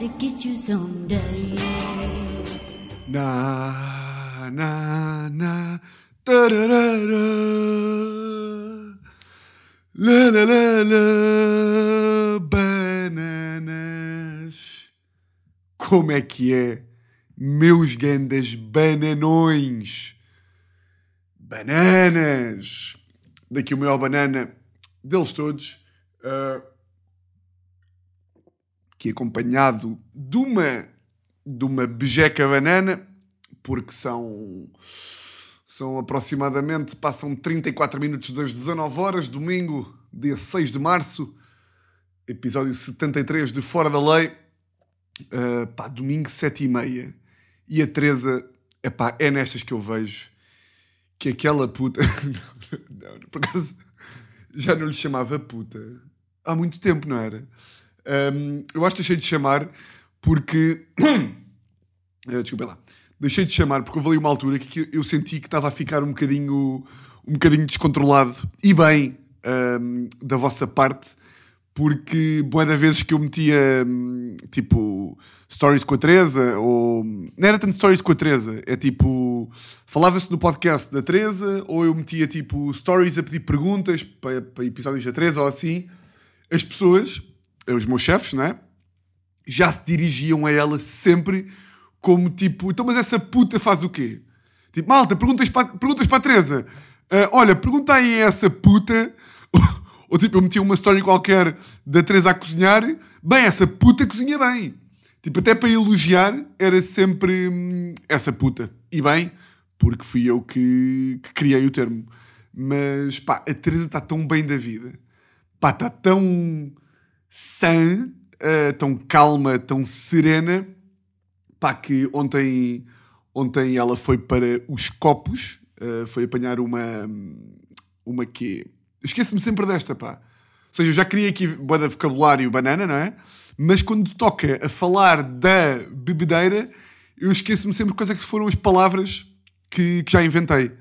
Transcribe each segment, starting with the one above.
to get you someday. Na, na, na, tararara. La, la, la, la, bananas. Como é que é, meus grandes bananões? Bananas. Daqui o maior banana deles todos. ah, que acompanhado de uma de uma bejeca banana, porque são são aproximadamente, passam 34 minutos das 19 horas, domingo, dia 6 de março, episódio 73 de Fora da Lei, Uh, pá, domingo 7 e meia, e a Teresa, epá, é nestas que eu vejo que aquela puta, não, não, por acaso, já não lhe chamava puta, há muito tempo, não era? Um, eu acho que deixei de chamar porque. Eh, Desculpa lá. Deixei de chamar porque houve ali uma altura que eu senti que estava a ficar um bocadinho, um bocadinho descontrolado e bem um, da vossa parte, porque boa da vezes que eu metia tipo stories com a Teresa, ou não era tanto stories com a Teresa, é tipo falava-se no podcast da Teresa, ou eu metia tipo stories a pedir perguntas para, para episódios da Teresa ou assim, as pessoas os meus chefes, não é? Já se dirigiam a ela sempre como tipo, então, mas essa puta faz o quê? Tipo, malta, perguntas para, perguntas para a Teresa. "Ah, olha, pergunta aí a essa puta. Ou, tipo, eu metia uma história qualquer da Teresa a cozinhar. Bem, essa puta cozinha bem. Tipo, até para elogiar, era sempre hum, essa puta. E bem, porque fui eu que, que criei o termo. Mas, pá, a Teresa está tão bem da vida. Pá, está tão sã, eh, tão calma, tão serena, pá, que ontem, ontem ela foi para os copos, eh, foi apanhar uma, uma quê? Esqueço-me sempre desta, pá. Ou seja, eu já criei aqui boa vocabulário banana, não é? Mas quando toca a falar da bebedeira, eu esqueço-me sempre quais é que foram as palavras que, que já inventei.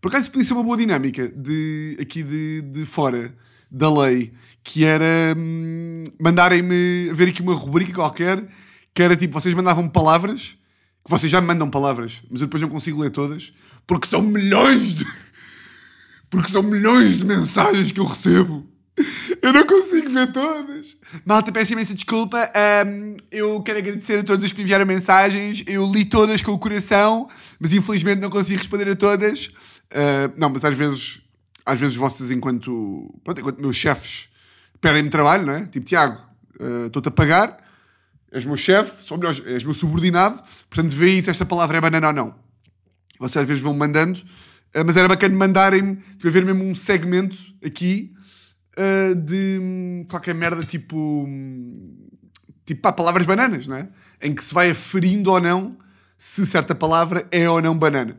Por acaso podia ser uma boa dinâmica de, aqui de, de fora da lei, que era hum, mandarem-me ver aqui uma rubrica qualquer, que era tipo, vocês mandavam palavras, que vocês já me mandam palavras, mas eu depois não consigo ler todas, porque são milhões de... Porque são milhões de mensagens que eu recebo. Eu não consigo ver todas. Malta, peço imensa desculpa. Ahm, eu quero agradecer a todos os que me enviaram mensagens. Eu li todas com o coração, mas infelizmente não consigo responder a todas. Ah, não, mas às vezes, às vezes vocês, enquanto, pronto, enquanto meus chefes, pedem-me trabalho, não é? Tipo, Tiago, ah, estou-te a pagar, és meu chefe, sou melhor, és meu subordinado, portanto vê se esta palavra é banana ou não. Vocês às vezes vão mandando, ah, mas era bacana mandarem-me, tipo, haver mesmo um segmento aqui ah, de hum, qualquer merda tipo. hum, Tipo, pá, palavras bananas, não é? Em que se vai aferindo ou não se certa palavra é ou não banana.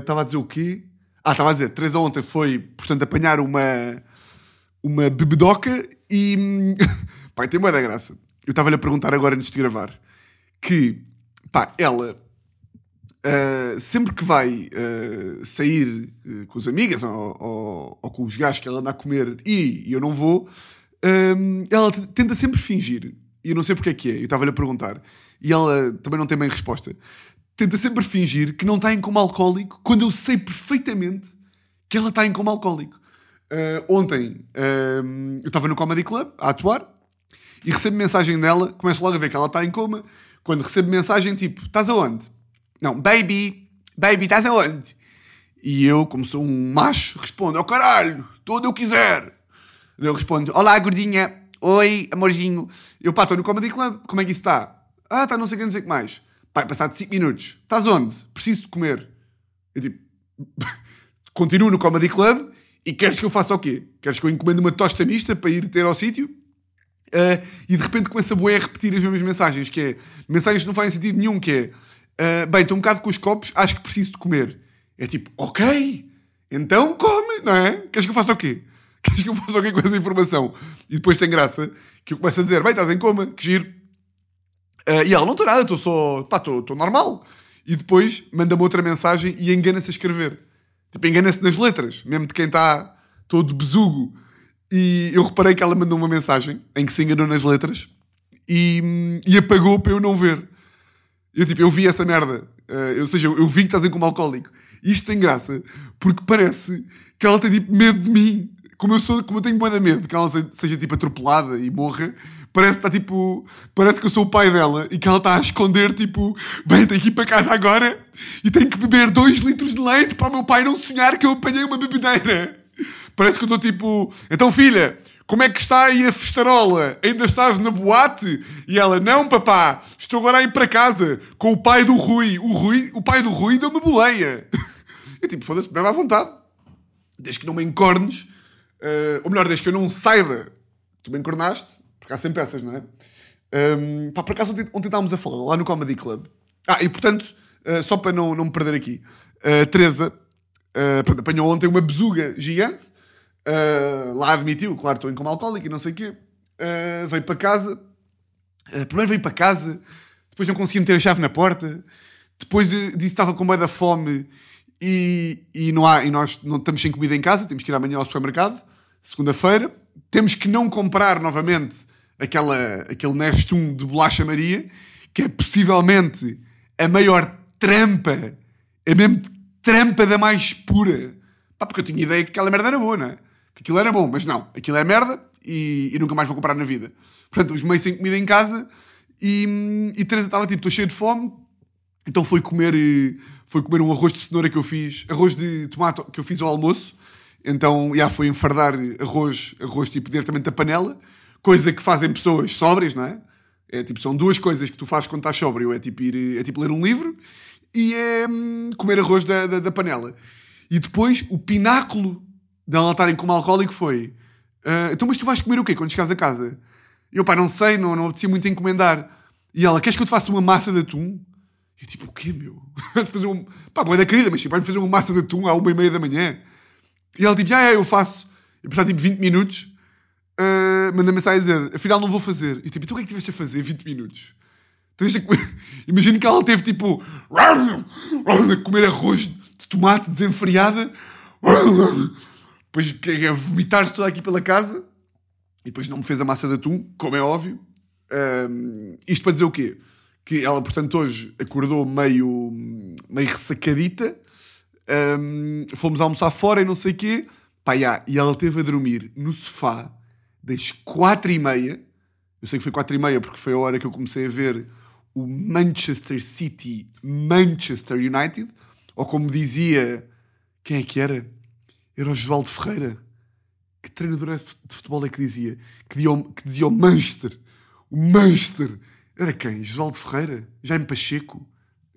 Estava a dizer o quê? Ah, estava a dizer, Teresa ontem foi, portanto, apanhar uma, uma bebedoca e. pá, tem uma da graça. Eu estava-lhe a perguntar agora antes de gravar que, pá, ela Uh, sempre que vai uh, sair uh, com as amigas ou, ou- ou com os gajos que ela anda a comer e, eu não vou, ela tenta sempre fingir. E eu não sei porque é que é. Eu estava-lhe a perguntar. E ela também não tem bem resposta. Tenta sempre fingir que não está em coma alcoólico quando eu sei perfeitamente que ela está em coma alcoólico. Uh, ontem um, eu estava no Comedy Club a atuar e recebo mensagem dela, começo logo a ver que ela está em coma. Quando recebo mensagem tipo, estás aonde? Não, baby, baby, estás aonde? E eu, como sou um macho, respondo, oh caralho, estou onde eu quiser. Eu respondo, olá gordinha, oi amorzinho. Eu pá, estou no Comedy Club, como é que isso está? Ah, está não sei o que, não sei o que mais. Pai, passado 5 minutos, estás onde? Preciso de comer. Eu tipo, continuo no Comedy Club e queres que eu faça o quê? Queres que eu encomende uma tosta mista para ir ter ao sítio? Uh, e de repente começa a boé a repetir as mesmas mensagens, que é mensagens que não fazem sentido nenhum, que é uh, bem, estou um bocado com os copos, acho que preciso de comer. É tipo, ok, então come, não é? Queres que eu faça o quê? Queres que eu faça o quê com essa informação? E depois tem graça que eu começo a dizer, bem, estás em coma, que giro. Uh, e ela, não estou nada, estou só, pá, estou estou normal. E depois manda-me outra mensagem e engana-se a escrever. Tipo, engana-se nas letras, mesmo de quem está todo besugo. E eu reparei que ela mandou uma mensagem em que se enganou nas letras e, e apagou para eu não ver. Eu, tipo, eu vi essa merda. Uh, ou seja, eu, eu vi que estás em como alcoólico. E isto tem graça, porque parece que ela tem, tipo, medo de mim. Como eu, sou, como eu tenho de medo que ela seja, tipo, atropelada e morra, parece que está, tipo... Parece que eu sou o pai dela e que ela está a esconder, tipo... Bem, tenho que ir para casa agora e tenho que beber dois litros de leite para o meu pai não sonhar que eu apanhei uma bebedeira. Parece que eu estou, tipo... Então, filha como é que está aí a festarola? Ainda estás na boate? E ela, não, papá, estou agora a ir para casa com o pai do Rui. O Rui, o pai do Rui deu-me boleia. Eu tipo, foda-se, bebe à vontade. Desde que não me encornes, uh, ou melhor, desde que eu não saiba tu me encornaste, porque há sempre essas, não é? Um, pá, por acaso ontem, ontem estávamos a falar lá no Comedy Club. Ah, e portanto, uh, só para não, não me perder aqui, uh, Teresa uh, apanhou ontem uma besuga gigante Uh, lá admitiu, claro, estou em coma alcoólico e não sei o quê. Veio para casa. Primeiro veio para casa, depois não conseguia meter a chave na porta. Depois disse que estava com medo da fome e, e, não há, e nós não estamos sem comida em casa, temos que ir amanhã ao supermercado, segunda-feira. Temos que não comprar novamente aquela, aquele Nestum de bolacha Maria, que é possivelmente a maior trampa, a mesmo trampa da mais pura. Pá, porque eu tinha ideia que aquela merda era boa, não é? que aquilo era bom, mas não, aquilo é merda e, e nunca mais vou comprar na vida. Portanto, os meio sem comida em casa e, e Teresa estava tipo, estou cheio de fome, então foi comer, foi comer um arroz de cenoura que eu fiz, arroz de tomate que eu fiz ao almoço. Então, já foi enfardar arroz, arroz tipo diretamente da panela, coisa que fazem pessoas sóbrias, não é? É tipo, são duas coisas que tu fazes quando estás sóbrio: é tipo, ir, é tipo ler um livro e é hum, comer arroz da, da, da panela. E depois, o pináculo dela estarem como alcoólico foi: uh, Então, mas tu vais comer o quê quando chegares a casa? Eu, pá, não sei, não, não apetecia muito encomendar. E ela: Queres que eu te faça uma massa de atum? E eu, tipo, o quê, meu? fazer um. Pá, boa da querida, mas tipo, vais fazer uma massa de atum à uma e meia da manhã. E ela, tipo, ah, é, eu faço. E passar tipo 20 minutos, uh, manda mensagem a dizer: Afinal, não vou fazer. E tipo, então o que é que tiveste a fazer 20 minutos? Então, Imagino que ela teve tipo. a comer arroz de tomate desenfreada depois queria vomitar-se toda aqui pela casa e depois não me fez a massa de atum, como é óbvio. Um, isto para dizer o quê? Que ela, portanto, hoje acordou meio, meio ressacadita. Um, fomos almoçar fora e não sei o quê. Pá, e ela teve a dormir no sofá das quatro e meia. Eu sei que foi quatro e meia porque foi a hora que eu comecei a ver o Manchester City Manchester United. Ou como dizia... Quem é que era? Era o Josualdo Ferreira. Que treinador de futebol é que dizia? Que dizia, o, que dizia o Manchester. O Manchester. Era quem? Josualdo Ferreira? Jaime Pacheco?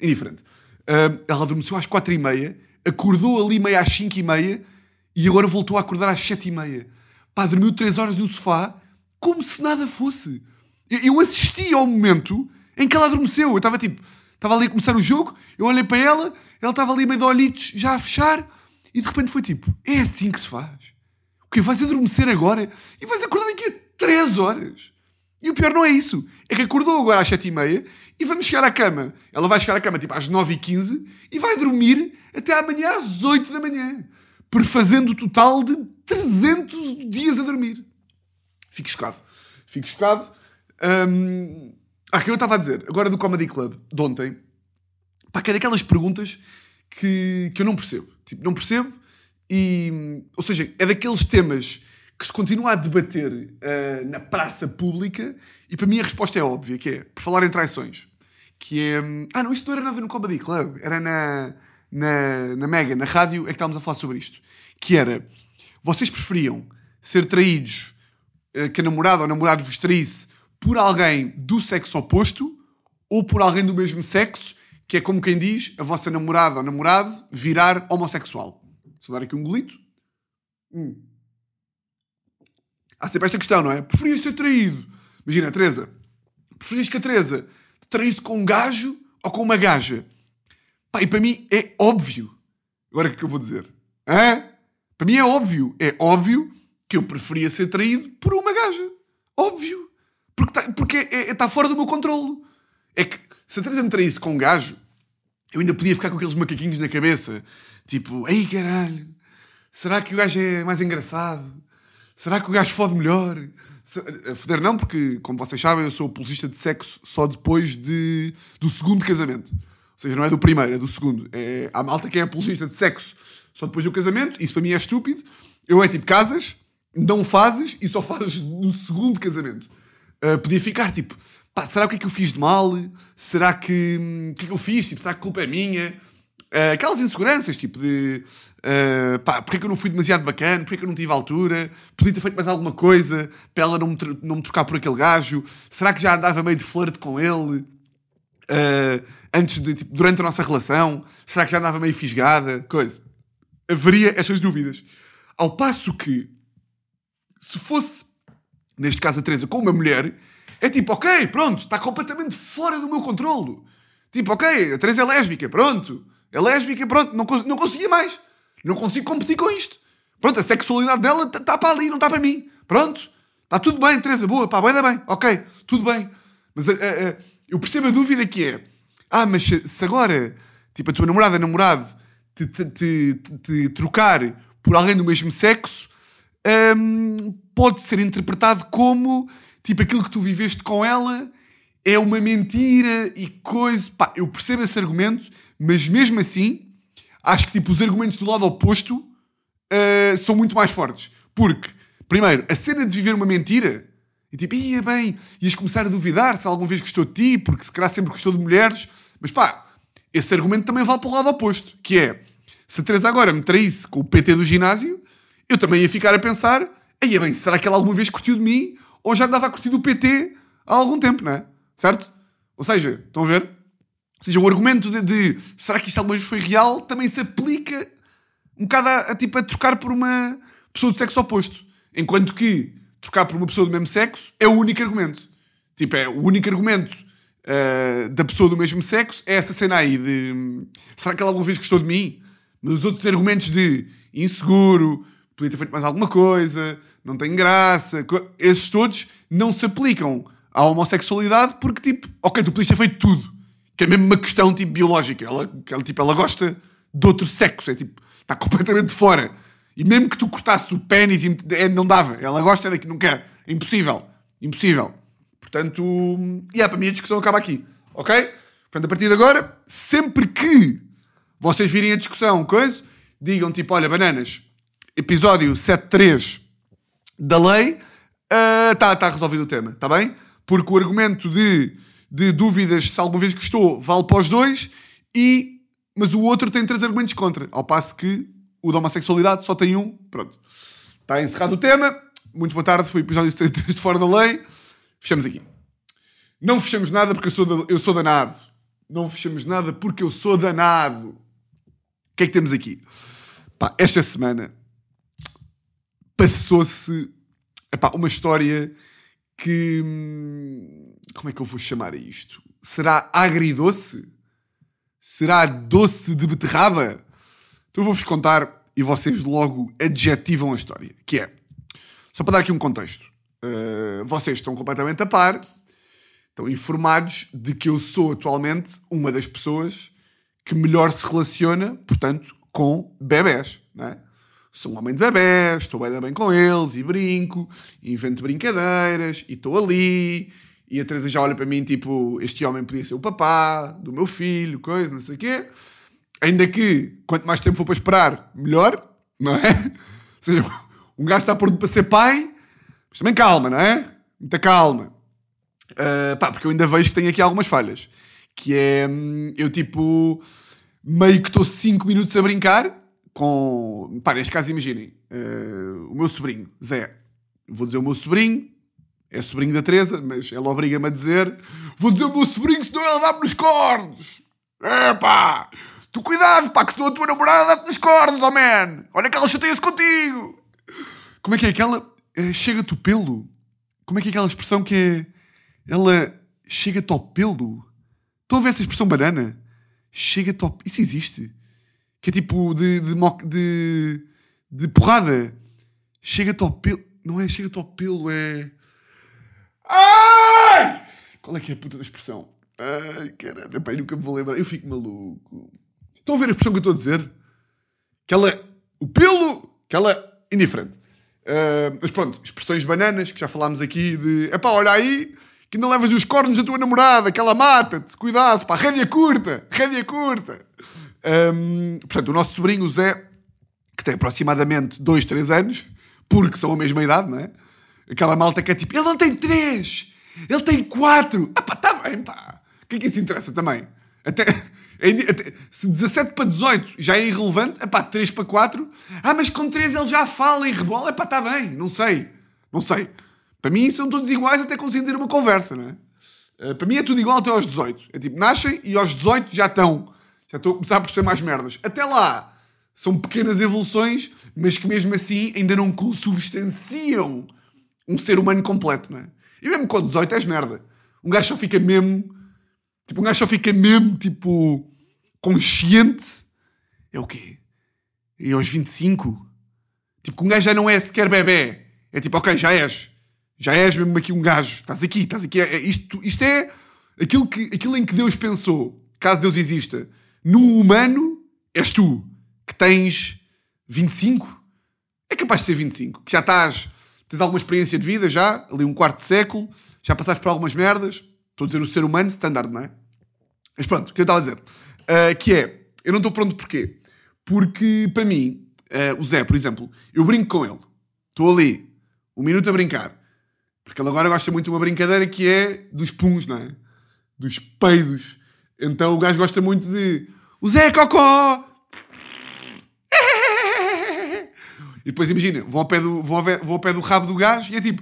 Indiferente. Uh, ela adormeceu às quatro e meia, acordou ali meia às cinco e meia e agora voltou a acordar às sete e meia. Pá, dormiu três horas no sofá como se nada fosse. Eu, eu assisti ao momento em que ela adormeceu. Eu estava tipo, estava ali a começar o jogo, eu olhei para ela, ela estava ali meio de olhitos já a fechar e de repente foi tipo: é assim que se faz. O que vais adormecer agora e vais acordar daqui a 3 horas. E o pior não é isso. É que acordou agora às 7 e meia e vamos chegar à cama. Ela vai chegar à cama tipo às 9 e 15 e vai dormir até amanhã às 8 da manhã. Prefazendo o total de 300 dias a dormir. Fico chocado. Fico chocado. Um... Ah, que eu estava a dizer, agora do Comedy Club, de ontem, pá, que é daquelas perguntas que, que eu não percebo. Tipo, não percebo. E, ou seja, é daqueles temas que se continua a debater uh, na praça pública e para mim a resposta é óbvia, que é, por falar em traições, que é... Ah, não, isto não era nada no Comedy Club, era na, na, na Mega, na rádio, é que estávamos a falar sobre isto. Que era, vocês preferiam ser traídos, uh, que a namorada ou namorado vos traísse por alguém do sexo oposto ou por alguém do mesmo sexo que é como quem diz, a vossa namorada ou namorado virar homossexual. Vou dar aqui um golito. Hum. Há sempre esta questão, não é? Preferias ser traído. Imagina, a Teresa. Preferias que a Teresa te traísse com um gajo ou com uma gaja? Pá, e para mim é óbvio. Agora o que é que eu vou dizer? Hã? Para mim é óbvio. É óbvio que eu preferia ser traído por uma gaja. Óbvio. Porque está porque é, é, tá fora do meu controle. É que se a Teresa me traísse com um gajo, eu ainda podia ficar com aqueles macaquinhos na cabeça. Tipo, ei caralho, será que o gajo é mais engraçado? Será que o gajo fode melhor? A foder não, porque, como vocês sabem, eu sou apologista de sexo só depois de, do segundo casamento. Seja, não é do primeiro, é do segundo. É, há malta que é apologista de sexo só depois do casamento. Isso para mim é estúpido. Eu é tipo, casas, não fazes e só fazes no segundo casamento. Uh, podia ficar tipo, pá, será o que é que eu fiz de mal? Será que. hum, O que é que eu fiz? Tipo, será que a culpa é minha? Uh, aquelas inseguranças, tipo de. Uh, pá, porque que eu não fui demasiado bacana? Porque que eu não tive altura? Podia ter feito mais alguma coisa para ela não me, não me trocar por aquele gajo? Será que já andava meio de flerte com ele? Uh, antes de, tipo, durante a nossa relação? Será que já andava meio fisgada? Coisa. Haveria estas dúvidas. Ao passo que, se fosse, neste caso a Teresa, com uma mulher, é tipo, ok, pronto, está completamente fora do meu controlo. Tipo, ok, a Teresa é lésbica, pronto. É lésbica, pronto, não, não conseguia mais. Não consigo competir com isto. Pronto, a sexualidade dela está para ali, não está para mim. Pronto, está tudo bem, Teresa, boa, pá, vai dar bem, ok, tudo bem. Mas eh, eh, eu percebo a dúvida que é, ah, mas se, agora, tipo, a tua namorada, namorado, te, te, te, te- trocar por alguém do mesmo sexo, hum, pode ser interpretado como, tipo, aquilo que tu viveste com ela é uma mentira e coisa. Pá, eu percebo esse argumento, mas mesmo assim, acho que, tipo, os argumentos do lado oposto uh, são muito mais fortes. Porque, primeiro, a cena de viver uma mentira, e tipo, ia bem, ias começar a duvidar se alguma vez gostou de ti, porque se calhar sempre gostou de mulheres, mas pá, esse argumento também vale para o lado oposto, que é, se a Teresa agora me traísse com o PT do ginásio, eu também ia ficar a pensar, ia bem, será que ela alguma vez curtiu de mim, ou já andava a curtir do PT há algum tempo, não é? Certo? Ou seja, estão a ver? Ou seja, o argumento de, de será que isto alguma vez foi real também se aplica um bocado a, a, tipo, a trocar por uma pessoa do sexo oposto. Enquanto que trocar por uma pessoa do mesmo sexo é o único argumento. Tipo, é o único argumento ah, da pessoa do mesmo sexo é essa cena aí de hum, será que ela alguma vez gostou de mim? Mas os outros argumentos de inseguro, podia ter feito mais alguma coisa, não tem graça, esses todos não se aplicam à homossexualidade porque, tipo, ok, tu podias ter feito tudo. Que é mesmo uma questão, tipo, biológica. Ela, ela, tipo, ela gosta de outro sexo. É tipo, está completamente fora. E mesmo que tu cortasse o pênis, é, não dava. Ela gosta daqui, não quer. É impossível. Impossível. Portanto, e yeah, para mim a discussão acaba aqui. Ok? Portanto, a partir de agora, sempre que vocês virem a discussão, coisa, digam tipo, olha, bananas, episódio 73 da lei, está tá resolvido o tema, está bem? Porque o argumento de, de dúvidas se alguma vez gostou vale para os dois, e, mas o outro tem três argumentos contra. Ao passo que o da homossexualidade só tem um. Pronto. Está encerrado o tema. Muito boa tarde, foi o episódio 73 de Fora da Lei. Fechamos aqui. Não fechamos nada porque eu sou, da- eu sou danado. Não fechamos nada porque eu sou danado. O que é que temos aqui? Pá, esta semana passou-se uma história que. hum, Como é que eu vou chamar isto? Será agridoce? Será doce de beterraba? Então eu vou-vos contar e vocês logo adjetivam a história. Que é, só para dar aqui um contexto. uh, vocês estão completamente a par, estão informados de que eu sou atualmente uma das pessoas que melhor se relaciona, portanto, com bebés. Não é? Sou um homem de bebés, estou bem, bem com eles e brinco, e invento brincadeiras e estou ali. E a Teresa já olha para mim tipo: este homem podia ser o papá do meu filho, coisa, não sei o quê. Ainda que quanto mais tempo for para esperar, melhor, não é? Ou seja, um gajo está pronto para ser pai, mas também calma, não é? Muita calma. Uh, pá, porque eu ainda vejo que tenho aqui algumas falhas. Que é, hum, eu tipo, meio que estou 5 minutos a brincar com, pá, neste caso imaginem, uh, o meu sobrinho, Zé. Vou dizer o meu sobrinho, é sobrinho da Teresa, mas ela obriga-me a dizer, vou dizer o meu sobrinho, senão ela dá-me nos cornos. É pá, tu cuidado, pá, que sou a tua namorada, dá-te nos oh man. Olha que ela chateia-se contigo. Como é que é aquela, eh, chega-te o pelo? Como é que é aquela expressão que é, ela chega-te ao pelo? Estão a ver essa expressão banana? Chega-te ao... Isso existe? Que é tipo de, de, de, de porrada. Chega-te ao pelo. Não é chega-te ao pelo, é. Ai! Qual é que é a puta da expressão? Ai, caralho, eu nunca me vou lembrar. Eu fico maluco. Estão a ver a expressão que eu estou a dizer? Que ela. O pelo. Que ela. Indiferente. Uh, mas pronto, expressões bananas, que já falámos aqui de epá, olha aí, que ainda levas os cornos da tua namorada, que ela mata-te, cuidado, pá, rédea curta, rédea curta. Um, portanto, o nosso sobrinho, Zé, que tem aproximadamente 2, 3 anos, porque são a mesma idade, não é? Aquela malta que é tipo, ele não tem 3, ele tem 4. Ah pá, tá bem, pá. O que é que isso interessa também? Até, se 17 para 18 já é irrelevante, é pá, 3 para 4. Ah, mas com 3 ele já fala e rebola. É pá, tá bem, não sei. Não sei. Para mim são todos iguais até conseguir ter uma conversa, não é? Uh, para mim é tudo igual até aos 18. É tipo, nascem e aos 18 já estão. Já estou a começar a perceber mais merdas. Até lá são pequenas evoluções, mas que mesmo assim ainda não consubstanciam um ser humano completo, não é? E mesmo com 18 és merda. Um gajo só fica mesmo. Tipo, um gajo só fica mesmo, tipo. Consciente. É o quê? E aos 25? Tipo, um gajo já não é sequer bebê. É tipo, ok, já és. Já és mesmo aqui um gajo. Estás aqui, estás aqui. É, é, isto, isto é aquilo, que, aquilo em que Deus pensou, caso Deus exista. Num humano, és tu, que tens 25. É capaz de ser 25. Que já estás tens alguma experiência de vida já, ali um quarto de século, já passaste por algumas merdas. Estou a dizer o ser humano, standard, não é? Mas pronto, o que eu estava a dizer. Uh, que é, eu não estou pronto porquê? Porque, para mim, uh, o Zé, por exemplo, eu brinco com ele. Estou ali, um minuto a brincar. Porque ele agora gosta muito de uma brincadeira que é dos puns, não é? Dos peidos. Então o gajo gosta muito de... O Zé Cocó! E depois imagina, vou ao pé do, vou ao, vou ao pé do rabo do gajo e é tipo,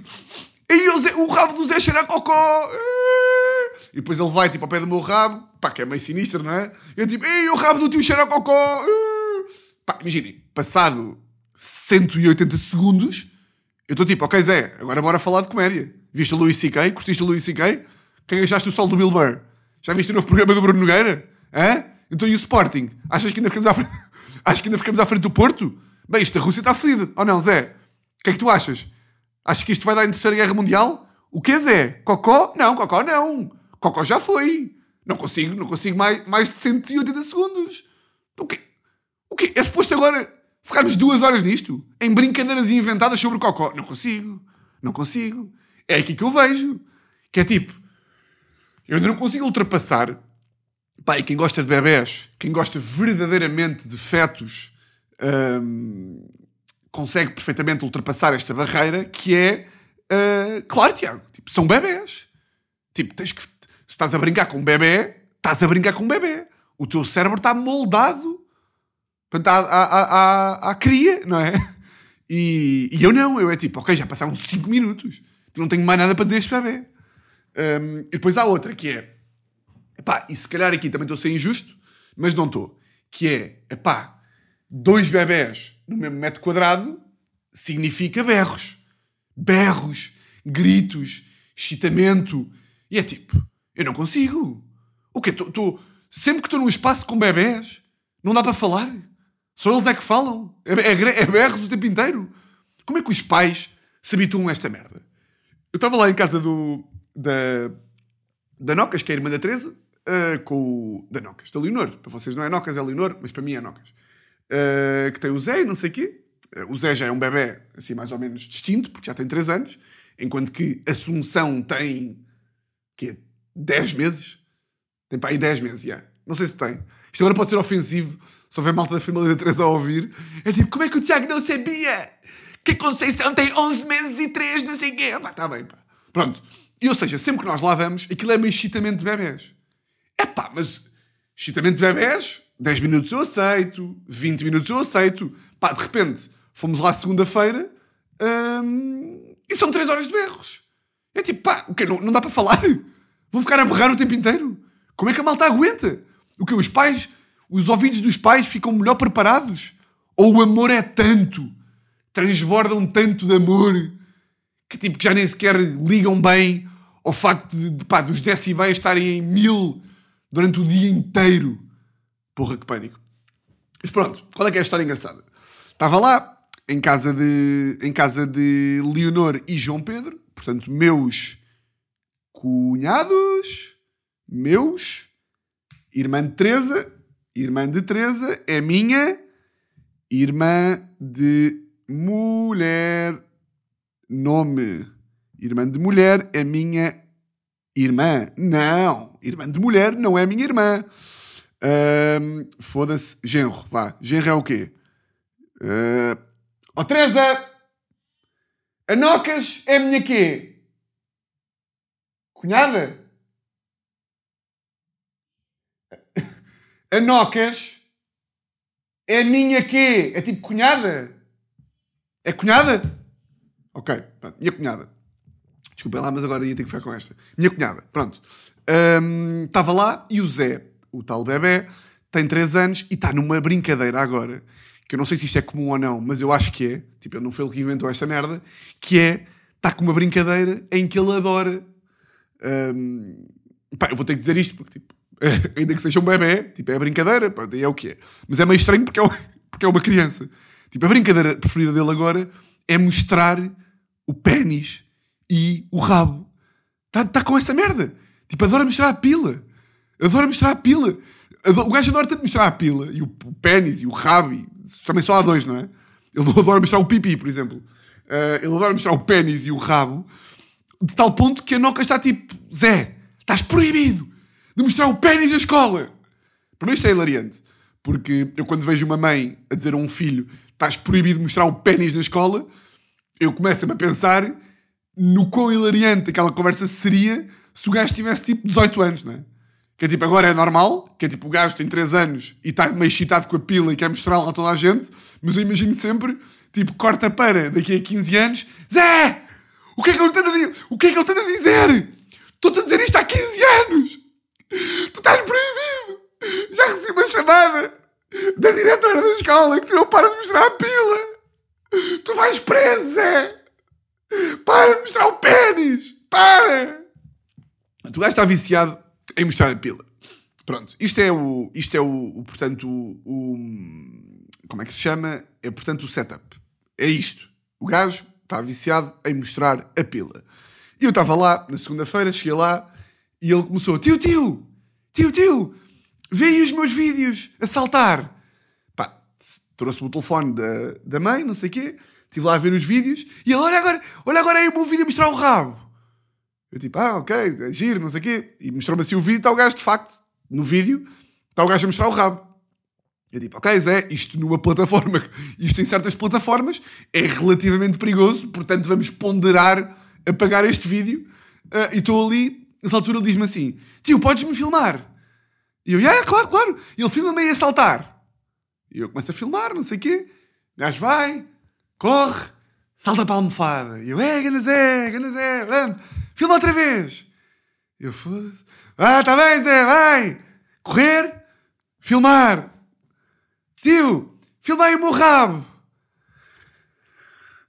e o, Zé, o rabo do Zé cheira a cocó. E depois ele vai tipo ao pé do meu rabo, pá, que é meio sinistro, não é? Eu tipo, e o rabo do tio cheira a cocó. Pá, imaginem, passado 180 segundos, eu estou tipo, ok Zé, agora bora falar de comédia. Viste o Louis C.K.? Curtiste o Louis C.K.? Quem achaste o sol do Bill Burr? Já viste o novo programa do Bruno Nogueira? Hã? Então e o Sporting? Achas que ainda ficamos à frente, Achas que ainda ficamos à frente do Porto? Bem, isto a Rússia está fodida. Ou não, Zé? O que é que tu achas? Achas que isto vai dar em Terceira Guerra Mundial? O que é, Zé? Cocó? Não, Cocó não. Cocó já foi. Não consigo, não consigo mais, mais de 180 segundos. O quê? O quê? É suposto agora ficarmos duas horas nisto? Em brincadeiras inventadas sobre Cocó? Não consigo. Não consigo. É aqui que eu vejo. Que é tipo... Eu ainda não consigo ultrapassar... E quem gosta de bebés, quem gosta verdadeiramente de fetos um, consegue perfeitamente ultrapassar esta barreira que é, uh, claro, Tiago, tipo, são bebés. Tipo, tens que, estás a brincar com um bebê, estás a brincar com um bebê. O teu cérebro está moldado à, à, à, à cria, não é? E, e, eu não, eu é tipo, ok, já passaram 5 minutos, não tenho mais nada para dizer a este bebê. Um, e depois há outra que é, epá, e se calhar aqui também estou a ser injusto, mas não estou, que é, epá, dois bebés no mesmo metro quadrado significa berros. Berros, gritos, excitamento. E é tipo, eu não consigo. O quê? Tô, tô, sempre que estou num espaço com bebés, não dá para falar. Só eles é que falam. É, é, é berros o tempo inteiro. Como é que os pais se habituam a esta merda? Eu estava lá em casa do, da, da Nocas, que é a irmã da Teresa, uh, com o. da Nocas, da Leonor. Para vocês não é Nocas, é Leonor, mas para mim é Nocas uh, que tem o Zé e não sei o quê. Uh, o Zé já é um bebê, assim, mais ou menos distinto, porque já tem 3 anos, enquanto que Assunção tem, que 10 meses? Tem para aí 10 meses, já. Não sei se tem. Isto agora pode ser ofensivo, se houver malta da família da Teresa a ouvir. É tipo, como é que o Tiago não sabia que a Conceição tem 11 meses e 3, não sei o quê? Pá, tá bem, pá. Pronto. E, ou seja, sempre que nós lá vamos, aquilo é meio excitamento de bebés. É pá, mas excitamento de bebés 10 minutos eu aceito, 20 minutos eu aceito. Pá, de repente, fomos lá segunda-feira hum, e são 3 horas de berros. É tipo, pá, o quê? Não, não dá para falar? Vou ficar a berrar o tempo inteiro? Como é que a malta aguenta? O que Os pais, os ouvidos dos pais ficam melhor preparados? Ou o amor é tanto, transbordam tanto de amor, que tipo, que já nem sequer ligam bem ao facto de, de pá, dos decibéis estarem em mil durante o dia inteiro. Porra, que pânico. Mas pronto, qual é que é a história engraçada? Estava lá, em casa de, em casa de Leonor e João Pedro, portanto, meus cunhados, meus, irmã de Teresa, irmã de Teresa é minha irmã de mulher nome irmã de mulher é minha irmã. Não, irmã de mulher não é minha irmã. Foda-se, genro, vá. Genro é o quê? Uh... Oh, Teresa! A Nocas é minha quê? Cunhada? A Nocas é minha quê? É tipo cunhada? É cunhada? Ok, pronto. Minha cunhada. Desculpem lá, mas agora ia ter que ficar com esta. Minha cunhada, pronto. Ahm, Estava lá e o Zé, o tal bebê, tem 3 anos e está numa brincadeira agora, que eu não sei se isto é comum ou não, mas eu acho que é, tipo, ele não foi ele que inventou esta merda, que é, está com uma brincadeira em que ele adora. Ahm, pá, eu vou ter que dizer isto, porque, tipo, ainda que seja um bebê, tipo, é brincadeira, e é o que é. Mas é meio estranho porque é, um- porque é uma criança. Tipo, a brincadeira preferida dele agora é mostrar o pênis e o rabo. Está tá com essa merda. Tipo, adora mostrar a pila. Adora mostrar a pila. O gajo adora tanto mostrar a pila e o, o pênis e o rabo. E, também só há dois, não é? Ele adora mostrar o pipi, por exemplo. Ah, ele adora mostrar o pênis e o rabo de tal ponto que a Noca está tipo: Zé, estás proibido de mostrar o pênis na escola. Para mim isto é hilariante. Porque eu, quando vejo uma mãe a dizer a um filho: estás proibido de mostrar o pênis na escola, eu começo-me a pensar no quão hilariante aquela conversa seria se o gajo tivesse tipo 18 anos, não é? Que é tipo, agora é normal, que é tipo, o gajo tem 3 anos e está meio excitado com a pila e quer mostrá-la a toda a gente, mas eu imagino sempre, tipo, corta para daqui a 15 anos, Zé! O que é que eu tenho a dizer? O que é que eu tenho a dizer? Estou-te a dizer isto há 15 anos! Tu estás proibido! Já recebi uma chamada da diretora da escola que tu não para de mostrar a pila! Tu vais preso, Zé! Para de mostrar o pênis! Para! O gajo está viciado em mostrar a pila. Pronto, isto é o, isto é o, o, portanto, o, o- como é que se chama? É, portanto, o setup. É isto. O gajo está viciado em mostrar a pila. E eu estava lá, na segunda-feira, cheguei lá, e ele começou, tio, tio, tio, tio, vê aí os meus vídeos a saltar. Pá, trouxe-me o telefone da, da mãe, não sei o quê, estive lá a ver os vídeos, e ele, olha agora, olha agora aí o meu vídeo a mostrar o rabo. Eu tipo, ah, ok, é giro, não sei o quê. E mostrou-me assim o vídeo, está o gajo, de facto, no vídeo, está o gajo a mostrar o rabo. Eu tipo, ok, Zé, isto numa plataforma, isto em certas plataformas é relativamente perigoso, portanto vamos ponderar apagar este vídeo. Ah, e estou ali, nessa altura ele diz-me assim, tio, podes-me filmar? E eu, yeah, claro, claro. E ele filma-me aí a saltar. E eu começo a filmar, não sei o quê. O gajo vai, corre, salta para a almofada. E eu, é, ganda Zé, ganda Zé, pronto. Filma outra vez. E eu, foda-se. Ah, tá bem, Zé, vai. Correr, filmar. Tio, filma aí o meu rabo.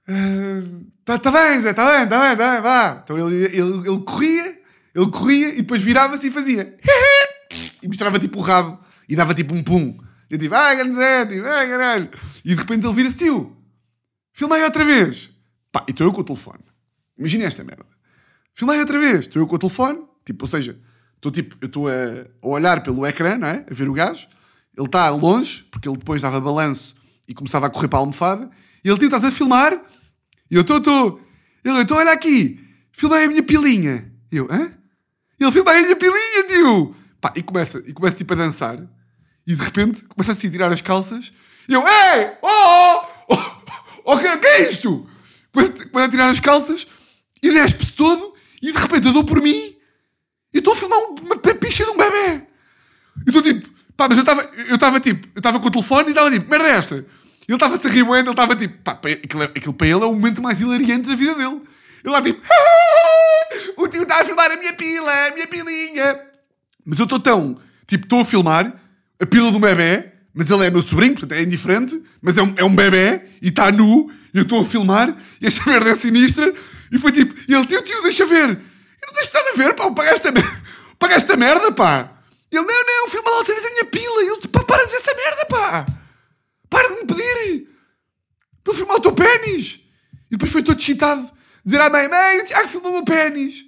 Ah, tá, tá bem, Zé, tá bem, tá bem, tá bem, vá. Então ele, ele, ele corria, ele corria e depois virava-se e fazia. E mostrava tipo o rabo e dava tipo um pum. Eu tipo, ai, grande Zé, tipo, ai, caralho. E de repente ele vira-se, tio, filma aí outra vez. Pá, e estou eu com o telefone. Imagina esta merda. Filma aí outra vez. Estou eu com o telefone, tipo, ou seja, estou tipo, eu estou a, a olhar pelo ecrã, não é? A ver o gajo. Ele está longe, porque ele depois dava balanço e começava a correr para a almofada. E ele, tio, a filmar? E eu, estou, estou. Ele, então olha aqui, filma aí a minha pilinha. E eu, hã? Ele filma aí a minha pilinha, tio! Pá, e começa, e começa tipo a dançar. E de repente começa assim a tirar as calças. E eu, ei! Oh! Oh! oh, oh que, que é isto? Começa, a tirar as calças e despe-se todo. E de repente eu dou por mim e estou a filmar um- uma picha de um bebê. E estou tipo, pá, mas eu estava, eu estava tipo, eu estava com o telefone e estava tipo, merda é esta? E ele estava-se muito, ele estava tipo, pá, aquilo, é- aquilo para ele é o momento mais hilariante da vida dele. Ele lá tipo, o tio está a filmar a minha pila, a minha pilinha. Mas eu estou tão, tipo, estou a filmar a pila do bebê, mas ele é meu sobrinho, portanto é indiferente, mas é um, é um bebê e está nu, e eu estou a filmar, e esta merda é sinistra, e foi tipo, e ele, tio, tio, deixa ver. Eu não deixo nada a ver, pá, paga esta, paga esta merda, pá. E ele, não, não, filma lá outra vez a minha pila. E eu, pá, para de essa merda, pá. Para de me pedir. Para eu filmar o teu pênis. E depois foi todo excitado, dizer à mãe, mãe, o Tiago filmou o meu pênis.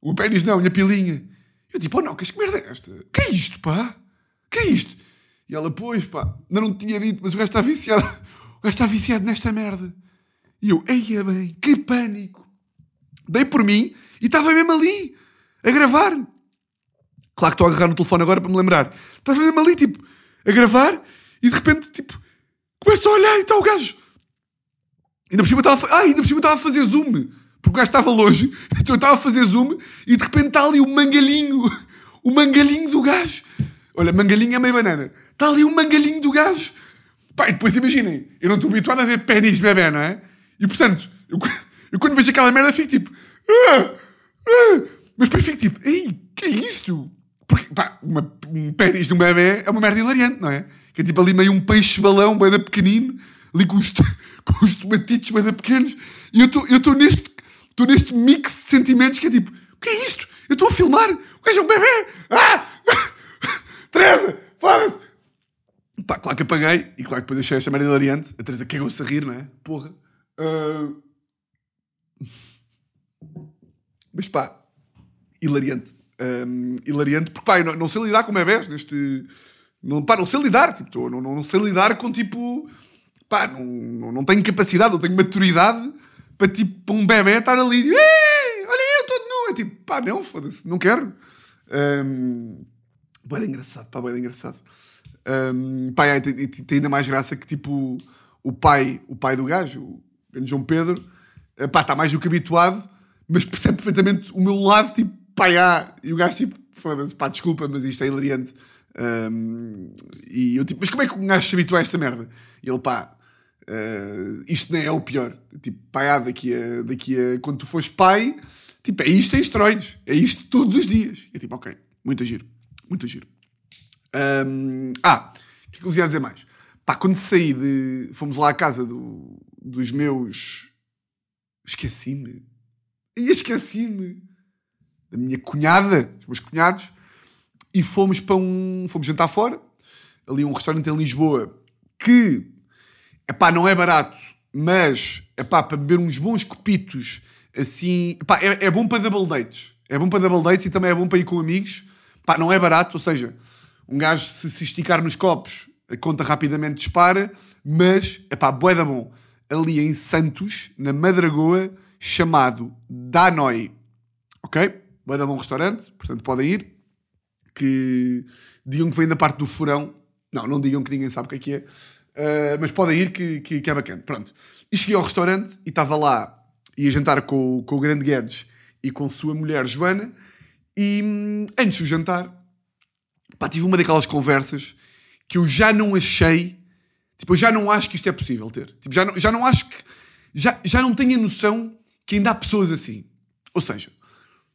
O pênis não, a minha pilinha. Eu tipo, oh não, que merda é esta? Que é isto, pá? Que é isto? E ela, pois, pá, ainda não tinha dito, mas o gajo está viciado. O gajo está viciado nesta merda. E eu, eia bem, que pânico. Dei por mim e estava mesmo ali, a gravar. Claro que estou a agarrar no telefone agora para me lembrar. Estava mesmo ali, tipo, a gravar e de repente, tipo, começo a olhar e está o gajo. Ainda por cima estava a, ah, ainda por cima estava a fazer zoom. Porque o gajo estava longe, então eu estava a fazer zoom e de repente está ali o mangalhinho. O mangalhinho do gajo. Olha, mangalhinho é meio banana. Está ali o mangalhinho do gajo. Pá, e depois imaginem, eu não estou habituado a ver pênis de bebê, não é? E portanto, eu, eu quando vejo aquela merda fico tipo. Ah, ah, mas depois fico tipo, ei, que é isto? Porque, pá, uma, um pênis de um bebê é uma merda hilariante, não é? Que é tipo ali meio um peixe-balão, bem pequenino, ali com os, com os tomatitos bem pequenos. E eu estou neste, neste mix de sentimentos que é tipo, o que é isto? Eu estou a filmar, o gajo é um bebê! Ah! Teresa, foda-se! Pá, claro que apaguei e claro que depois deixei esta merda hilariante. A Teresa cagou-se a rir, não é? Porra. Uh... Mas pá, hilariante. Um, hilariante, porque pá, não, não, sei lidar com bebés neste. Não, pá, não sei lidar, tipo, tô, não, não, não sei lidar com tipo. Pá, não, não, não tenho capacidade, não tenho maturidade para tipo, para um bebê estar ali. Olha eu, todo nu. É tipo, pá, não, foda-se, não quero. Um, Boa engraçado, pá, boa engraçado. Um, pá, é, tem, tem, ainda mais graça que tipo o pai, o pai do gajo, o João Pedro, eh, pá, está mais do que habituado, mas percebe perfeitamente o meu lado, tipo, ah, e o gajo tipo, foda-se, pá, desculpa, mas isto é hilariante. Um, e eu tipo, mas como é que um gajo se habitua a esta merda? E ele, pá, uh, isto nem é o pior. Tipo, ah, daqui a, daqui a quando tu fores pai, tipo, é isto em esteroides, é isto todos os dias. E eu tipo, ok, muito giro. Muito giro. Um, ah, o que é que eu ia dizer mais? Pá, quando saí de. Fomos lá à casa do, dos meus. Esqueci-me. Esqueci-me. Da minha cunhada, dos meus cunhados. E fomos para um. Fomos jantar fora. Ali um restaurante em Lisboa que. Epá, não é barato, mas. Epá, para beber uns bons copitos assim. Epá, é, é bom para double dates. É bom para double dates e também é bom para ir com amigos Pá, não é barato, ou seja, um gajo se, se esticar nos copos, a conta rapidamente dispara, mas, é pá, bué da bom. Ali em Santos, na Madragoa, chamado Danoi. Ok? Bué da bom restaurante, portanto podem ir. Que digam que vem da parte do furão. Não, não digam que ninguém sabe o que é que é. Uh, mas podem ir que, que, que, é bacana. Pronto. E cheguei ao restaurante e estava lá, ia jantar com, com o grande Guedes e com sua mulher Joana. E hum, antes do jantar, pá, tive uma daquelas conversas que eu já não achei. Tipo, eu já não acho que isto é possível ter. Tipo, já não, já não acho que. Já, já não tenho a noção que ainda há pessoas assim. Ou seja,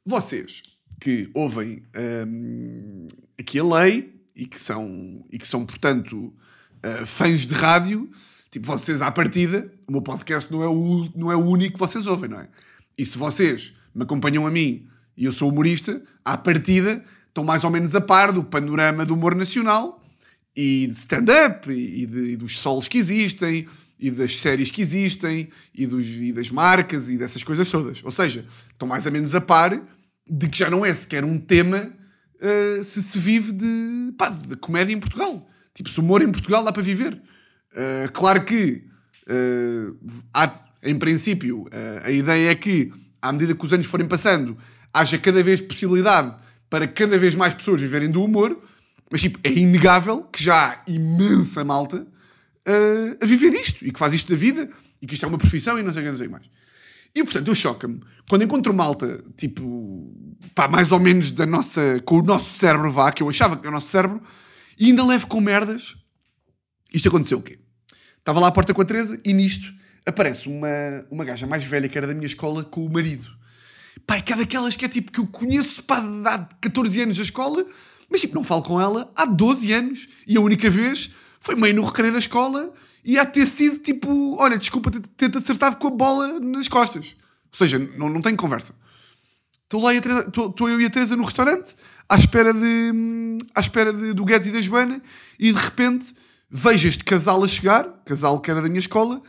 vocês que ouvem hum, aqui a lei e que são, e que são portanto, uh, fãs de rádio, tipo, vocês à partida, o meu podcast não é o, não é o único que vocês ouvem, não é? E se vocês me acompanham a mim e eu sou humorista, à partida estão mais ou menos a par do panorama do humor nacional e de stand-up e, e dos solos que existem e das séries que existem e, dos, e das marcas e dessas coisas todas. Ou seja, estão mais ou menos a par de que já não é sequer um tema uh, se se vive de, pá, de comédia em Portugal. Tipo, se humor em Portugal dá para viver. Uh, claro que, uh, há, em princípio, a ideia é que, à medida que os anos forem passando, haja cada vez possibilidade para cada vez mais pessoas viverem do humor, mas tipo, é inegável que já há imensa malta a viver disto e que faz isto da vida e que isto é uma profissão e não sei o que, não sei mais. E portanto, eu choca-me quando encontro malta, tipo, pá, mais ou menos da nossa, com o nosso cérebro vá, que eu achava que era o nosso cérebro, e ainda levo com merdas. Isto aconteceu o quê? Estava lá à porta com a Teresa e nisto aparece uma, uma gaja mais velha que era da minha escola com o marido. Pá, é daquelas que é tipo que eu conheço pá, há 14 anos da escola, mas tipo, não falo com ela há 12 anos. E a única vez foi meio no recreio da escola e há ter sido tipo, olha, desculpa ter-te acertado com a bola nas costas. Ou seja, não, não tenho conversa. Estou lá, estou eu e a Teresa no restaurante, à espera, de, à espera de, do Guedes e da Joana, e de repente vejo este casal a chegar, casal que era da minha escola,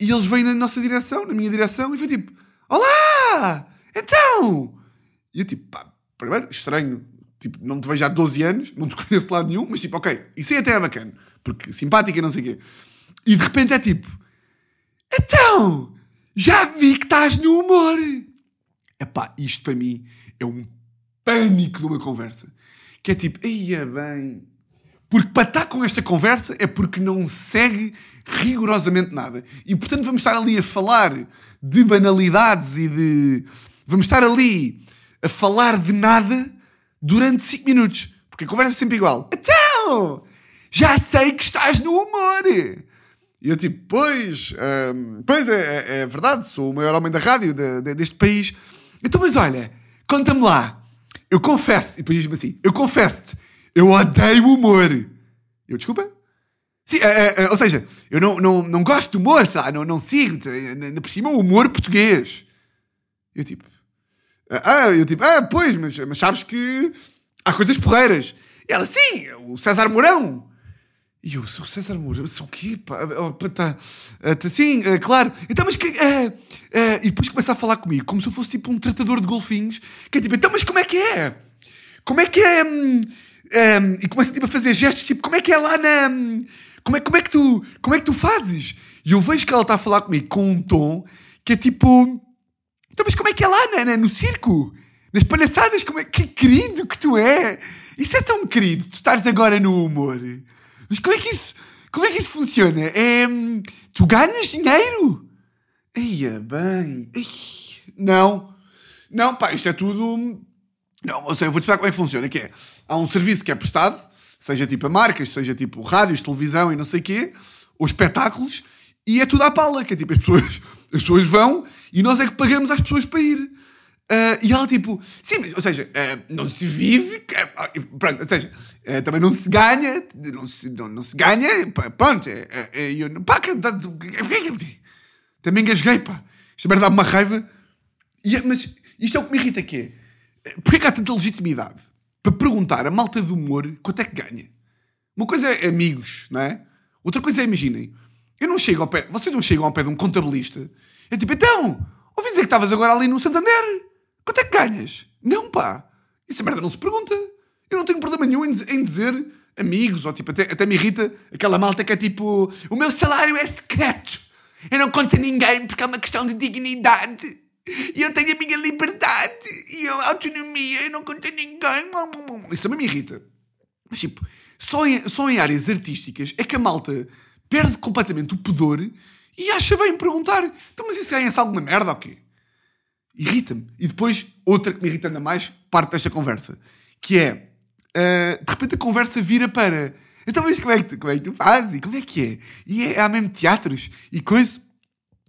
e eles vêm na nossa direção, na minha direção, e foi tipo: Olá! Então! E eu tipo, pá, primeiro, estranho. Tipo, não te vejo há 12 anos, não te conheço de lado nenhum, mas tipo, ok, isso aí até é bacana, porque simpática e não sei o quê. E de repente é tipo, Então, já vi que estás no humor. Epá, isto para mim é um pânico de uma conversa. Que é tipo, ia bem. Porque para estar com esta conversa é porque não segue rigorosamente nada. E portanto vamos estar ali a falar de banalidades e de. Vamos estar ali a falar de nada durante 5 minutos. Porque a conversa é sempre igual. Então, já sei que estás no humor. E eu tipo, pois, hum, pois é, é, é, verdade, sou o maior homem da rádio de, de, deste país. Então, mas olha, conta-me lá. Eu confesso, e depois diz-me assim, eu confesso-te, eu odeio humor. Eu, desculpa? Sim, é, é, ou seja, eu não, não, não gosto de humor, sabe? Não, não sigo, ainda por cima o humor português. Eu tipo, ah, eu tipo, ah, pois, mas, mas sabes que há coisas porreiras. E ela, sim, o César Mourão. E eu, sou César Mourão, sou o quê? Pá? Tá, tá, sim, uh, claro. Então, mas que. Uh, e depois começa a falar comigo, como se eu fosse tipo um tratador de golfinhos, que é tipo, então, mas como é que é? Como é que é? Um, um, e começa tipo, a fazer gestos, tipo, como é que é lá na. Um, como, é, como, é que tu, como é que tu fazes? E eu vejo que ela está a falar comigo com um tom que é tipo. Então, mas como é que é lá na, na, no circo? Nas palhaçadas, como é que querido que tu é? Isso é tão querido, tu estás agora no humor. Mas como é que isso, como é que isso funciona? É, tu ganhas dinheiro? Eia, bem. não. Não, pá, isto é tudo. Não, ou seja, eu vou-te explicar como é que funciona. Que é, há um serviço que é prestado, seja tipo a marcas, seja tipo rádios, televisão e não sei o quê, ou espetáculos, e é tudo à pala, que é tipo, as pessoas, as pessoas vão e nós é que pagamos às pessoas para ir. Uh, e ela tipo, sim, ou seja, uh, não se vive, uh, pronto, ou seja, também não se ganha, não se, não, não se ganha, pronto, é, é, é eu, pá, também engasguei, pá, esta merda dá-me uma raiva, e, mas isto é o que me irrita que é, porquê que há tanta legitimidade para perguntar a malta do humor quanto é que ganha? Uma coisa é amigos, não é? Outra coisa é, imaginem, eu não chego ao pé, vocês não chegam ao pé de um contabilista, é tipo, então, ouvi dizer que estavas agora ali no Santander, Quanto é que ganhas? Não, pá. Isso merda não se pergunta. Eu não tenho problema nenhum em dizer amigos, ou tipo, até, até me irrita aquela malta que é tipo: o meu salário é secreto. Eu não conto a ninguém porque é uma questão de dignidade. E eu tenho a minha liberdade e a autonomia. Eu não conto a ninguém. Isso também me irrita. Mas tipo, só em, só em áreas artísticas é que a malta perde completamente o pudor e acha bem perguntar: então, mas isso ganha-se alguma merda ou quê? irrita-me. E depois, outra que me irrita ainda mais, parte desta conversa, que é, uh, de repente a conversa vira para, então mas como é que tu, como é que tu fazes? E como é que é? E é, há mesmo teatros e coisa.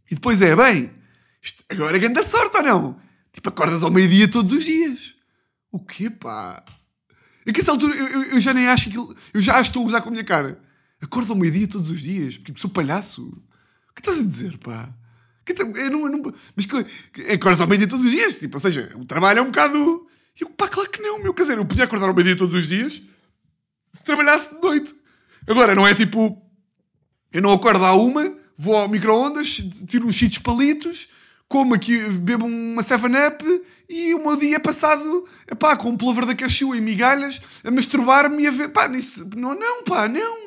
E depois é, bem, isto agora é grande sorte ou não? Tipo, acordas ao meio-dia todos os dias. O quê, pá? É que essa altura eu, eu, eu, já nem acho que eu já estou a usar com a minha cara. Acordo ao meio-dia todos os dias, porque sou palhaço. O que estás a dizer, pá? Eu não, eu não, mas que, acordas ao meio-dia todos os dias. Tipo, ou seja, o trabalho é um bocado. Eu, pá, claro que não, meu. Quer dizer, eu podia acordar ao meio-dia todos os dias se trabalhasse de noite. Agora, não é tipo. Eu não acordo à uma, vou ao micro-ondas, tiro uns cheats palitos, como aqui, bebo uma 7-up e o meu dia é passado, pá, com um plover da cashew e migalhas, a masturbar-me e a ver. Pá, nisso, não, não, pá, não.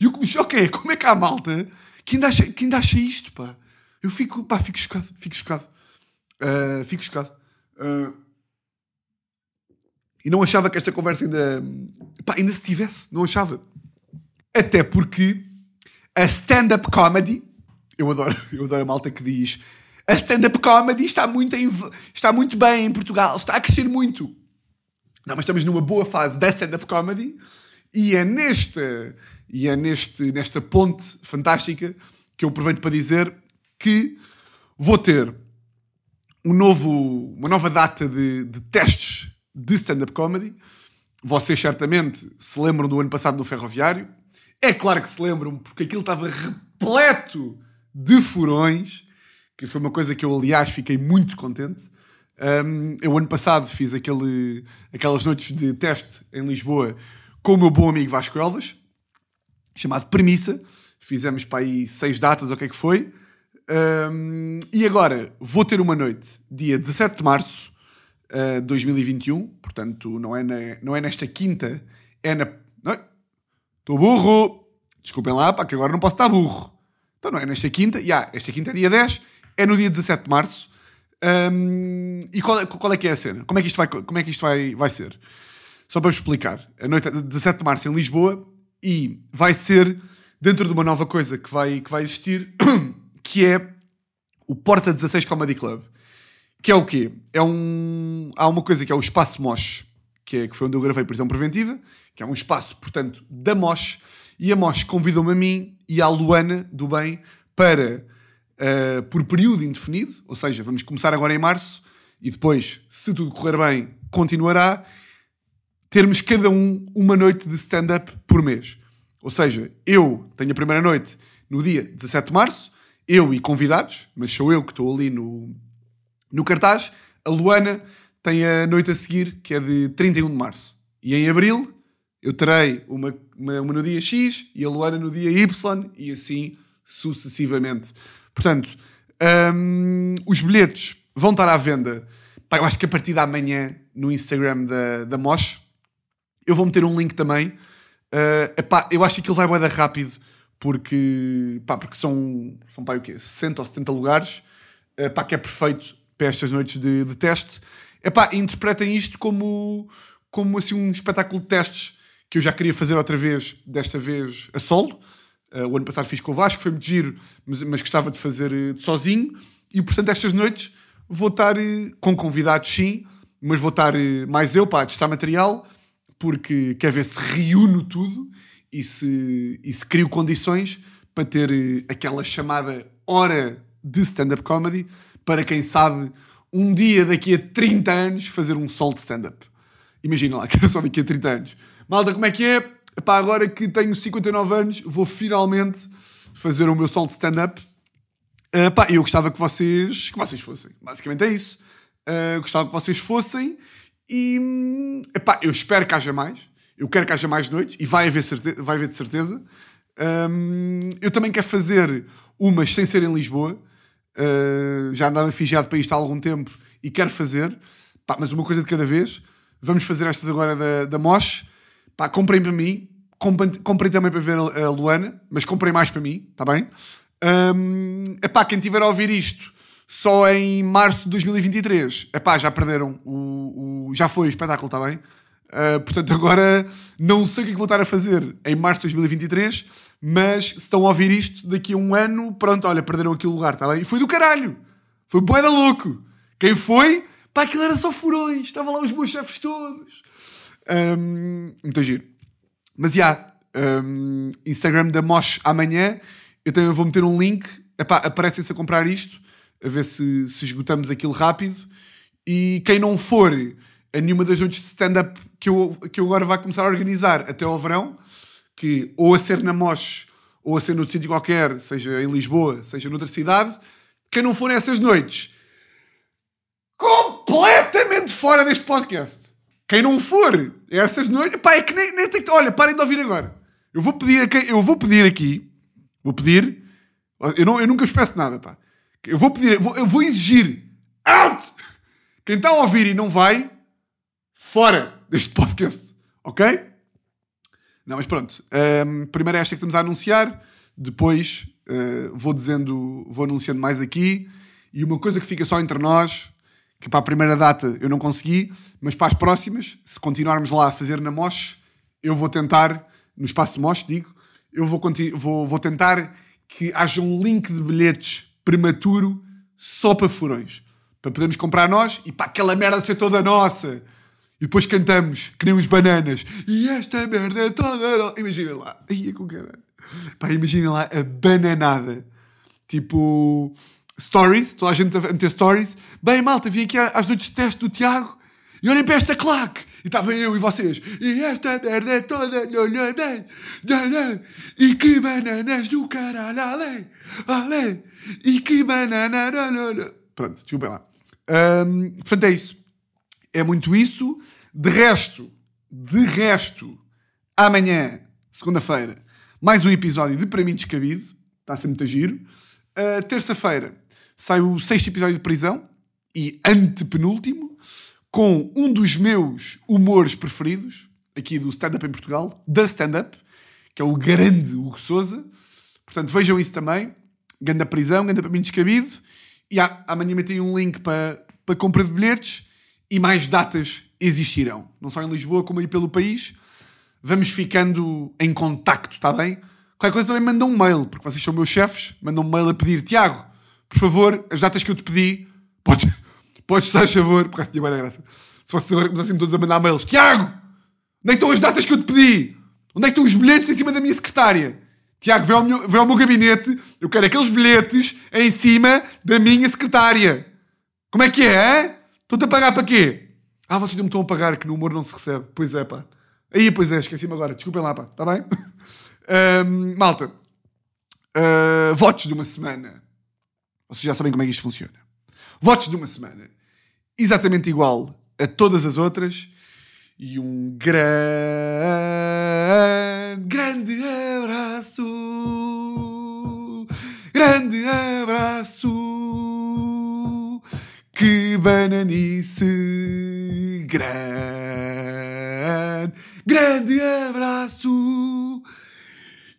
E o que me choca é como é que há malta que ainda acha, que ainda acha isto, pá. Eu fico, pá, fico chocado, fico chocado. Uh, fico chocado. Uh, e não achava que esta conversa ainda, pá, ainda se tivesse, não achava. Até porque a stand-up comedy, eu adoro, eu adoro a malta que diz a stand-up comedy está muito, em, está muito bem em Portugal, está a crescer muito. Não, mas estamos numa boa fase da stand-up comedy e é nesta, e é neste, nesta ponte fantástica que eu aproveito para dizer que vou ter um novo, uma nova data de, de testes de stand-up comedy. Vocês certamente se lembram do ano passado no Ferroviário. É claro que se lembram, porque aquilo estava repleto de furões, que foi uma coisa que eu, aliás, fiquei muito contente. Um, eu, ano passado, fiz aquele, aquelas noites de teste em Lisboa com o meu bom amigo Vasco Elvas, chamado Premissa. Fizemos para aí seis datas, o que é que foi. Um, e agora vou ter uma noite, dia 17 de março de uh, 2021, portanto, não é, na, não é nesta quinta, é na. Estou burro! Desculpem lá, pá, que agora não posso estar burro. Então não é nesta quinta, yeah, esta quinta é dia 10, é no dia 17 de março. Um, e qual é, qual é que é a cena? Como é que isto, vai, como é que isto vai, vai ser? Só para vos explicar. A noite é de 17 de março em Lisboa e vai ser dentro de uma nova coisa que vai, que vai existir, que é o Porta 16 Comedy Club. Que é o quê? É um... Há uma coisa que é o Espaço Mosh, que, é, que foi onde eu gravei Prisão Preventiva, que é um espaço, portanto, da Mosh, e a Mosh convidou-me a mim e à Luana, do bem, para, uh, por período indefinido, ou seja, vamos começar agora em março, e depois, se tudo correr bem, continuará, termos cada um uma noite de stand-up por mês. Ou seja, eu tenho a primeira noite no dia 17 de março, eu e convidados, mas sou eu que estou ali no, no cartaz. A Luana tem a noite a seguir, que é de 31 de março. E em abril eu terei uma, uma, uma no dia X e a Luana no dia Y e assim sucessivamente. Portanto, um, os bilhetes vão estar à venda, eu acho que a partir da manhã no Instagram da, da Mosh. Eu vou meter um link também. Uh, epá, eu acho que aquilo vai bem rápido porque, pá, porque são, são pá, o quê? 60 ou 70 lugares, uh, pá, que é perfeito para estas noites de, de teste. Epá, interpretem isto como, como assim, um espetáculo de testes que eu já queria fazer outra vez, desta vez a solo. Uh, o ano passado fiz com o Vasco, foi muito giro, mas, mas gostava de fazer uh, sozinho. E portanto, estas noites vou estar uh, com convidados, sim, mas vou estar mais eu para testar material, porque quer ver se reúno tudo e se, e se crio condições para ter aquela chamada hora de stand-up comedy para quem sabe um dia daqui a 30 anos fazer um sol de stand-up. Imagina lá, que era só daqui a 30 anos. Malta, como é que é? Epá, agora que tenho 59 anos, vou finalmente fazer o meu sol de stand-up. Uh, eu gostava que vocês, que vocês fossem. Basicamente é isso. Uh, gostava que vocês fossem e epá, eu espero que haja mais. Eu quero que haja mais noites e vai haver, certeza, vai haver de certeza. Um, eu também quero fazer umas sem ser em Lisboa. Uh, já andava figiado para isto há algum tempo e quero fazer. Mas uma coisa de cada vez. Vamos fazer estas agora da, da Mosh. Pá, comprem para mim. Comprem, comprem também para ver a, Luana. Mas comprem mais para mim, está bem? Um, epá, quem tiver a ouvir isto só em março de 2023, epá, já perderam. O, o já foi o espetáculo, está bem? Uh, portanto, agora não sei o que, é que vou estar a fazer em março de 2023, mas se estão a ouvir isto daqui a um ano, pronto, olha, perderam aquele lugar, está bem? E foi do caralho! Foi boeda louco! Quem foi? Pá, aquilo era só furões, estavam lá os meus chefes todos. Um, muito giro. Mas já, yeah, um, Instagram da Mosh amanhã, eu também vou meter um link, epá, aparecem-se a comprar isto, a ver se, se esgotamos aquilo rápido. E quem não for a nenhuma das noites de stand-up que eu, que eu agora vai começar a organizar até ao verão, que ou a ser na Mosh ou a ser noutro sítio qualquer, seja em Lisboa, seja noutra cidade, quem não for nessas noites, completamente fora deste podcast. Quem não for essas noites, pá, é que nem, nem tem que. Olha, parem de ouvir agora. Eu vou pedir, eu vou pedir aqui, vou pedir, eu, não, eu nunca vos peço nada, pá. Eu vou pedir, eu vou, eu vou exigir, out! Quem está a ouvir e não vai, fora deste podcast, ok? Não, mas pronto. Um, primeiro é esta que estamos a anunciar, depois uh, vou dizendo, vou anunciando mais aqui. E uma coisa que fica só entre nós, que para a primeira data eu não consegui, mas para as próximas, se continuarmos lá a fazer na MOS, eu vou tentar, no espaço MOS, digo, eu vou, vou, vou tentar que haja um link de bilhetes prematuro só para furões. Para podermos comprar nós e para aquela merda ser toda nossa. E depois cantamos, que nem uns bananas. E esta merda é toda. Imagina lá. Ia com caralho. Pá, imagina lá a bananada. Tipo stories, toda a gente a meter stories. Bem, malta, vim aqui às noites de teste do Tiago e olhem para esta claque. E estava eu e vocês. E esta merda é toda. E que bananas do caralho. Ale, ale. E que banana. Pronto, desculpem lá. Um, portanto, é isso. É muito isso. De resto, de resto, amanhã, segunda-feira, mais um episódio de Para mim Descabido. Está a ser muito giro. Uh, Terça-feira, sai o sexto episódio de Prisão e antepenúltimo, com um dos meus humores preferidos, aqui do stand-up em Portugal, da stand-up, que é o grande Hugo Souza. Portanto, vejam isso também. Ganda prisão, ganda para mim descabido. E amanhã tem um link para, para compra de bilhetes e mais datas existirão. Não só em Lisboa, como aí pelo país. Vamos ficando em contacto, está bem? Qualquer coisa também manda um mail, porque vocês são meus chefes. Manda um mail a pedir, Tiago, por favor, as datas que eu te pedi, podes, podes, faz favor, porque tinha bem da graça. Se vocês agora começassem todos a mandar mails, Tiago, onde é estão as datas que eu te pedi? Onde é estão os bilhetes em cima da minha secretária? Tiago, vê ao, meu, vê ao meu gabinete, eu quero aqueles bilhetes em cima da minha secretária. Como é que é? Estou-te a pagar para quê? Ah, vocês não me estão a pagar, que no humor não se recebe. Pois é, pá. Aí, pois é, esqueci-me agora. Desculpem lá, pá. Está bem? um, malta. Uh, votos de uma semana. Vocês já sabem como é que isto funciona. Votos de uma semana. Exatamente igual a todas as outras. E um grande, grande abraço. Grande abraço. Que bananice. Grande, grande abraço.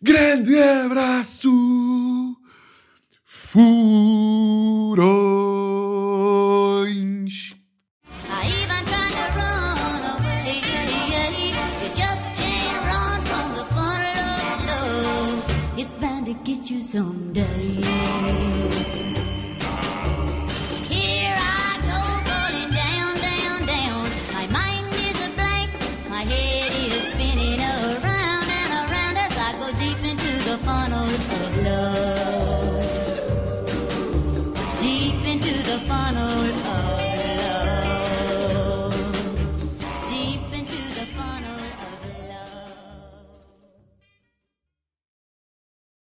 Grande abraço. Furões. song